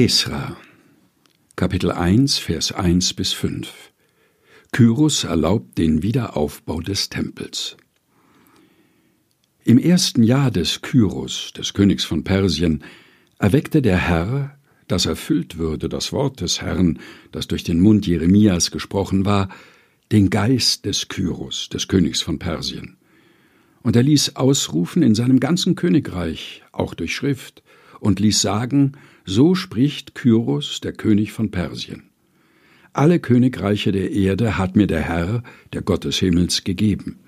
Esra Kapitel 1 Vers 1 bis 5 Kyros erlaubt den Wiederaufbau des Tempels. Im ersten Jahr des Kyros, des Königs von Persien, erweckte der Herr, dass erfüllt würde das Wort des Herrn, das durch den Mund Jeremias gesprochen war, den Geist des Kyros, des Königs von Persien. Und er ließ ausrufen in seinem ganzen Königreich, auch durch Schrift, und ließ sagen, so spricht Kyros, der König von Persien. Alle Königreiche der Erde hat mir der Herr, der Gott des Himmels, gegeben.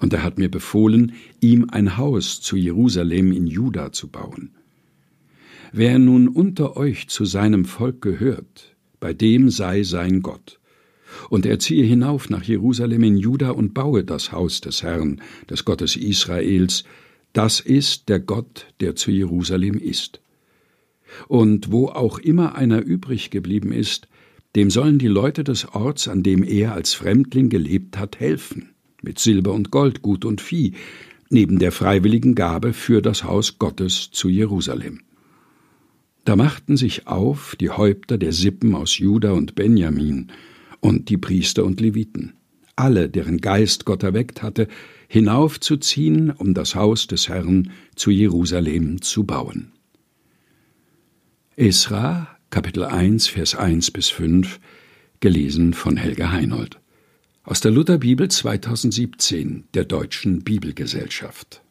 Und er hat mir befohlen, ihm ein Haus zu Jerusalem in Juda zu bauen. Wer nun unter euch zu seinem Volk gehört, bei dem sei sein Gott. Und er ziehe hinauf nach Jerusalem in Juda und baue das Haus des Herrn, des Gottes Israels, das ist der Gott, der zu Jerusalem ist. Und wo auch immer einer übrig geblieben ist, dem sollen die Leute des Orts, an dem er als Fremdling gelebt hat, helfen, mit Silber und Gold, Gut und Vieh, neben der freiwilligen Gabe für das Haus Gottes zu Jerusalem. Da machten sich auf die Häupter der Sippen aus Juda und Benjamin und die Priester und Leviten, alle, deren Geist Gott erweckt hatte, hinaufzuziehen, um das Haus des Herrn zu Jerusalem zu bauen. Esra, Kapitel 1, Vers 1 bis 5, gelesen von Helga Heinold. Aus der Lutherbibel 2017 der Deutschen Bibelgesellschaft.